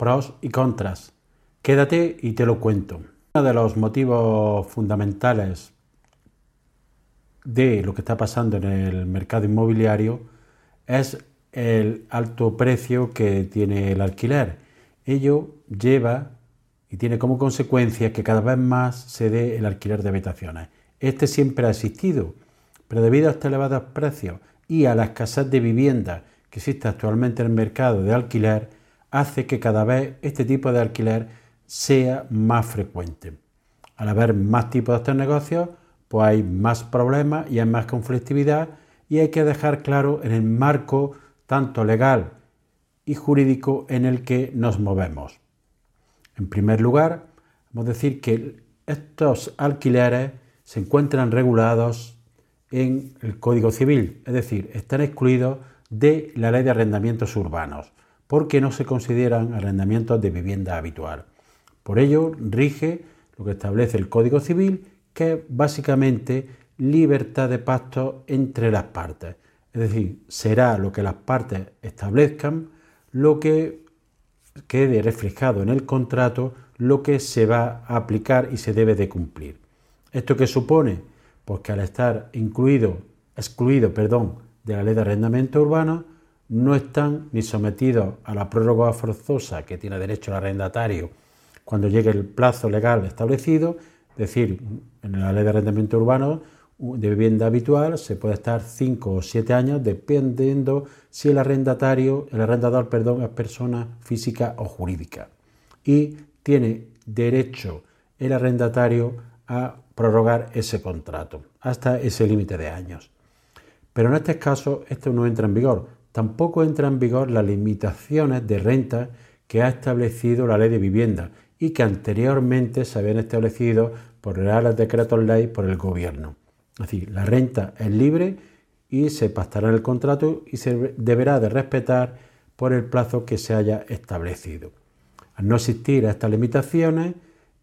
pros y contras. Quédate y te lo cuento. Uno de los motivos fundamentales de lo que está pasando en el mercado inmobiliario es el alto precio que tiene el alquiler. Ello lleva y tiene como consecuencia que cada vez más se dé el alquiler de habitaciones. Este siempre ha existido, pero debido a estos elevados precios y a la escasez de vivienda que existe actualmente en el mercado de alquiler, hace que cada vez este tipo de alquiler sea más frecuente. Al haber más tipos de estos negocios, pues hay más problemas y hay más conflictividad y hay que dejar claro en el marco tanto legal y jurídico en el que nos movemos. En primer lugar, vamos a decir que estos alquileres se encuentran regulados en el Código Civil, es decir, están excluidos de la Ley de Arrendamientos Urbanos porque no se consideran arrendamientos de vivienda habitual. Por ello, rige lo que establece el Código Civil, que es básicamente libertad de pacto entre las partes. Es decir, será lo que las partes establezcan lo que quede reflejado en el contrato, lo que se va a aplicar y se debe de cumplir. ¿Esto qué supone? Pues que al estar incluido, excluido perdón, de la ley de arrendamiento urbano, no están ni sometidos a la prórroga forzosa que tiene derecho el arrendatario cuando llegue el plazo legal establecido, es decir, en la ley de arrendamiento urbano de vivienda habitual se puede estar 5 o 7 años dependiendo si el arrendatario, el arrendador, perdón, es persona física o jurídica. Y tiene derecho el arrendatario a prorrogar ese contrato hasta ese límite de años. Pero en este caso esto no entra en vigor, tampoco entran en vigor las limitaciones de renta que ha establecido la ley de vivienda y que anteriormente se habían establecido por reales decretos ley por el gobierno. Es decir, la renta es libre y se pactará en el contrato y se deberá de respetar por el plazo que se haya establecido. Al no existir estas limitaciones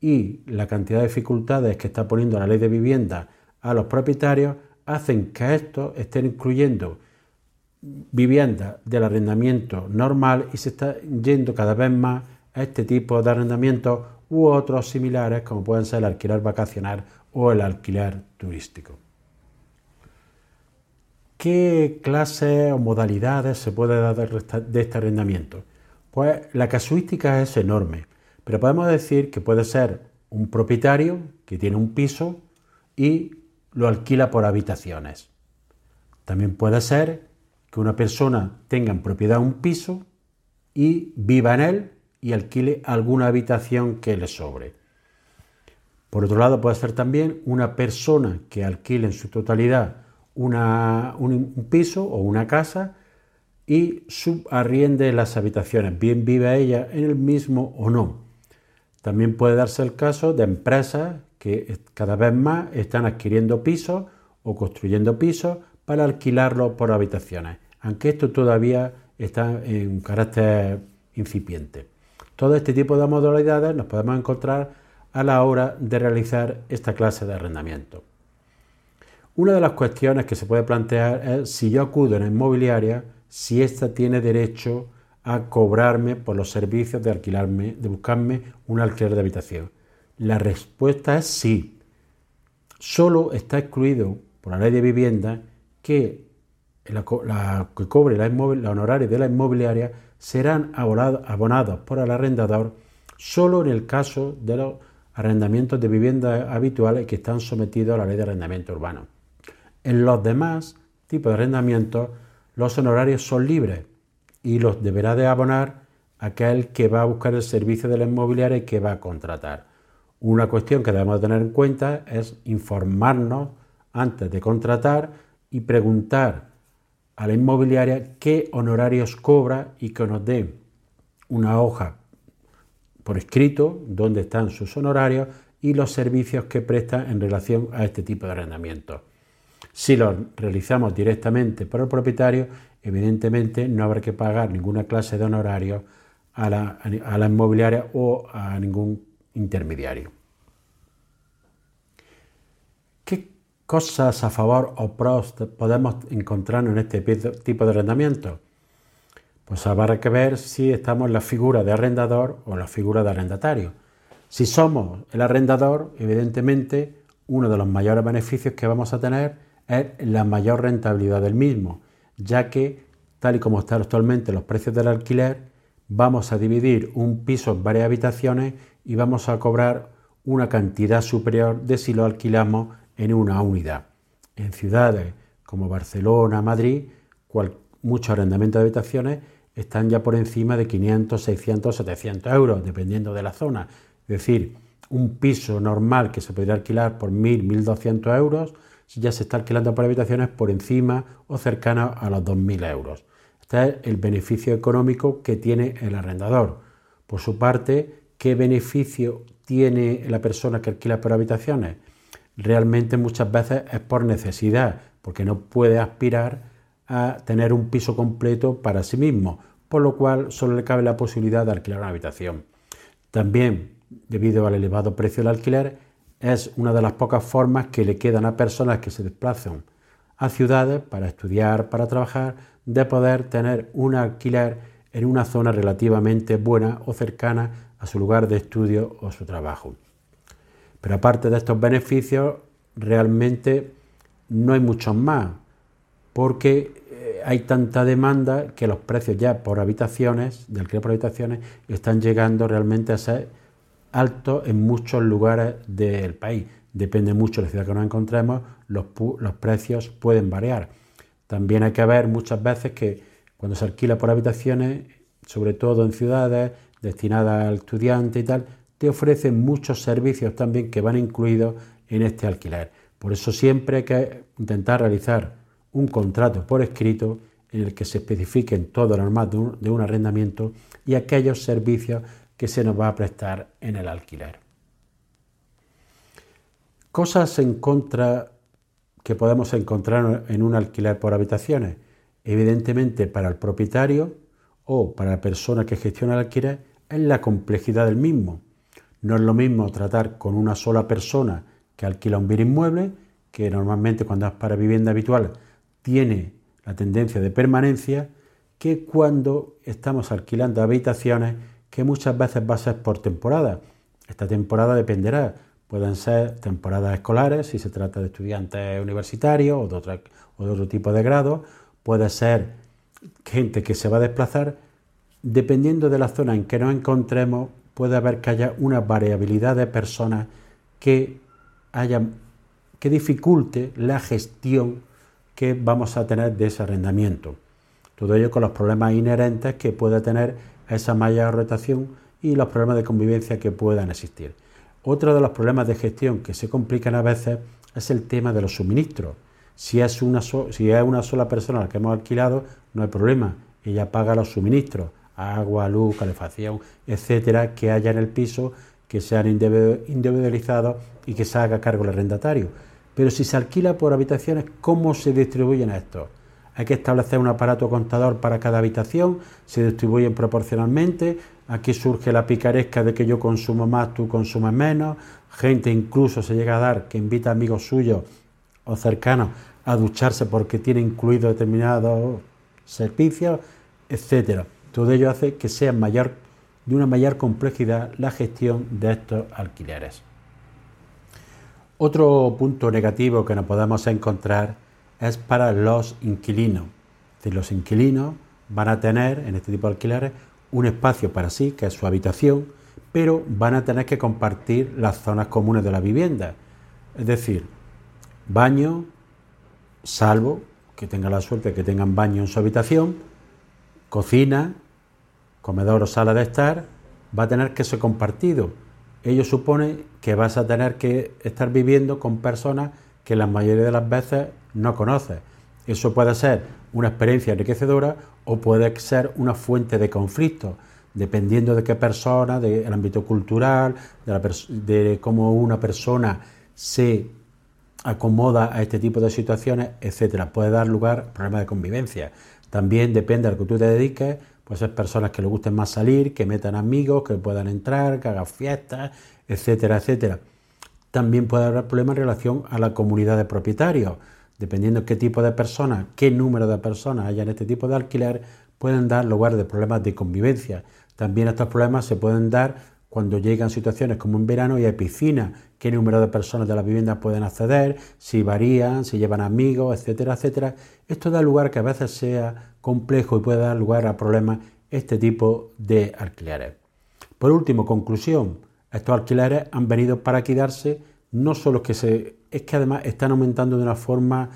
y la cantidad de dificultades que está poniendo la ley de vivienda a los propietarios, hacen que estos estén incluyendo vivienda del arrendamiento normal y se está yendo cada vez más a este tipo de arrendamientos u otros similares como pueden ser el alquiler vacacional o el alquiler turístico. ¿Qué clases o modalidades se puede dar de este arrendamiento? Pues la casuística es enorme, pero podemos decir que puede ser un propietario que tiene un piso y lo alquila por habitaciones. También puede ser que una persona tenga en propiedad un piso y viva en él y alquile alguna habitación que le sobre. Por otro lado, puede ser también una persona que alquile en su totalidad un, piso o una casa y subarriende las habitaciones, bien vive ella en el mismo o no. También puede darse el caso de empresas que cada vez más están adquiriendo pisos o construyendo pisos para alquilarlos por habitaciones aunque esto todavía está en carácter incipiente. Todo este tipo de modalidades nos podemos encontrar a la hora de realizar esta clase de arrendamiento. Una de las cuestiones que se puede plantear es si yo acudo en la inmobiliaria, si ésta tiene derecho a cobrarme por los servicios de alquilarme, de buscarme un alquiler de habitación. La respuesta es sí. Solo está excluido por la ley de vivienda que la, que cobre la, honoraria de la inmobiliaria serán abonados por el arrendador solo en el caso de los arrendamientos de viviendas habituales que están sometidos a la ley de arrendamiento urbano. En los demás tipos de arrendamientos, los honorarios son libres y los deberá de abonar aquel que va a buscar el servicio de la inmobiliaria y que va a contratar. Una cuestión que debemos tener en cuenta es informarnos antes de contratar y preguntar a la inmobiliaria qué honorarios cobra y que nos dé una hoja por escrito dónde están sus honorarios y los servicios que presta en relación a este tipo de arrendamiento. Si lo realizamos directamente por el propietario, evidentemente no habrá que pagar ninguna clase de honorario a la, a la inmobiliaria o a ningún intermediario. ¿Qué cosas a favor o pros podemos encontrarnos en este tipo de arrendamiento? Pues habrá que ver si estamos en la figura de arrendador o la figura de arrendatario. Si somos el arrendador, evidentemente, uno de los mayores beneficios que vamos a tener es la mayor rentabilidad del mismo, ya que, tal y como están actualmente los precios del alquiler, vamos a dividir un piso en varias habitaciones y vamos a cobrar una cantidad superior de si lo alquilamos en una unidad. En ciudades como Barcelona, Madrid, muchos arrendamientos de habitaciones están ya por encima de 500, 600, 700 euros, dependiendo de la zona. Es decir, un piso normal que se podría alquilar por 1.000, 1.200 euros, ya se está alquilando por habitaciones por encima o cercano a los 2.000 euros. Este es el beneficio económico que tiene el arrendador. Por su parte, ¿qué beneficio tiene la persona que alquila por habitaciones? Realmente muchas veces es por necesidad, porque no puede aspirar a tener un piso completo para sí mismo, por lo cual solo le cabe la posibilidad de alquilar una habitación. También, debido al elevado precio del alquiler, es una de las pocas formas que le quedan a personas que se desplazan a ciudades para estudiar, para trabajar, de poder tener un alquiler en una zona relativamente buena o cercana a su lugar de estudio o su trabajo. Pero aparte de estos beneficios, realmente no hay muchos más, porque eh, hay tanta demanda que los precios ya por habitaciones, de alquiler por habitaciones, están llegando realmente a ser altos en muchos lugares del país. Depende mucho de la ciudad que nos encontremos, los, los precios pueden variar. También hay que ver muchas veces que cuando se alquila por habitaciones, sobre todo en ciudades destinadas al estudiante y tal, te ofrecen muchos servicios también que van incluidos en este alquiler. Por eso siempre hay que intentar realizar un contrato por escrito en el que se especifiquen todo lo normal de un, de un arrendamiento y aquellos servicios que se nos va a prestar en el alquiler. Cosas en contra que podemos encontrar en un alquiler por habitaciones. Evidentemente para el propietario o para la persona que gestiona el alquiler es la complejidad del mismo. No es lo mismo tratar con una sola persona que alquila un bien inmueble, que normalmente cuando es para vivienda habitual tiene la tendencia de permanencia, que cuando estamos alquilando habitaciones que muchas veces va a ser por temporada. Esta temporada dependerá Pueden ser temporadas escolares, si se trata de estudiantes universitarios o de, otro, tipo de grado. Puede ser gente que se va a desplazar. Dependiendo de la zona en que nos encontremos, puede haber que haya una variabilidad de personas que, haya, que dificulte la gestión que vamos a tener de ese arrendamiento. Todo ello con los problemas inherentes que puede tener esa mayor rotación y los problemas de convivencia que puedan existir. Otro de los problemas de gestión que se complican a veces es el tema de los suministros. Si es una, si es una sola persona la que hemos alquilado, no hay problema. Ella paga los suministros, agua, luz, calefacción, etcétera, que haya en el piso, que sean individualizados y que se haga cargo el arrendatario. Pero si se alquila por habitaciones, ¿cómo se distribuyen estos? Hay que establecer un aparato contador para cada habitación, se distribuyen proporcionalmente, Aquí surge la picaresca de que yo consumo más, tú consumes menos. Gente incluso se llega a dar que invita a amigos suyos o cercanos a ducharse porque tiene incluido determinados servicios, etcétera. Todo ello hace que sea mayor, de una mayor complejidad la gestión de estos alquileres. Otro punto negativo que nos podemos encontrar es para los inquilinos. Los inquilinos van a tener en este tipo de alquileres un espacio para sí, que es su habitación, pero van a tener que compartir las zonas comunes de la vivienda. Es decir, baño, salvo que tengan la suerte de que tengan baño en su habitación, cocina, comedor o sala de estar, va a tener que ser compartido. Ello supone que vas a tener que estar viviendo con personas que la mayoría de las veces no conoces. Eso puede ser una experiencia enriquecedora o puede ser una fuente de conflicto, dependiendo de qué persona, del ámbito cultural, de, cómo una persona se acomoda a este tipo de situaciones, etcétera. Puede dar lugar a problemas de convivencia. También depende de lo que tú te dediques, pues ser personas que les gusten más salir, que metan amigos, que puedan entrar, que hagan fiestas, etcétera, etcétera. También puede haber problemas en relación a la comunidad de propietarios. Dependiendo de qué tipo de personas, qué número de personas haya en este tipo de alquiler, pueden dar lugar de problemas de convivencia. También estos problemas se pueden dar cuando llegan situaciones como en verano y hay piscina, qué número de personas de la vivienda pueden acceder, si varían, si llevan amigos, etcétera, etcétera. Esto da lugar que a veces sea complejo y puede dar lugar a problemas este tipo de alquileres. Por último, conclusión, estos alquileres han venido para quedarse, no solo que se, es que además están aumentando de una forma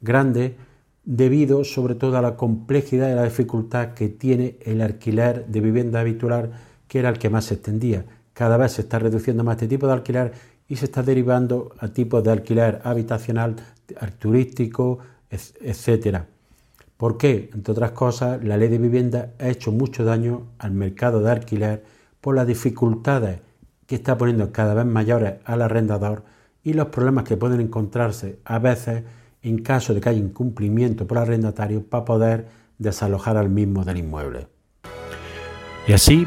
grande debido sobre todo a la complejidad y la dificultad que tiene el alquiler de vivienda habitual, que era el que más se extendía. Cada vez se está reduciendo más este tipo de alquiler y se está derivando a tipos de alquiler habitacional, turístico, etcétera. ¿Por qué? Entre otras cosas, la ley de vivienda ha hecho mucho daño al mercado de alquiler por las dificultades que está poniendo cada vez mayores al arrendador y los problemas que pueden encontrarse a veces en caso de que haya incumplimiento por arrendatario para poder desalojar al mismo del inmueble. Y así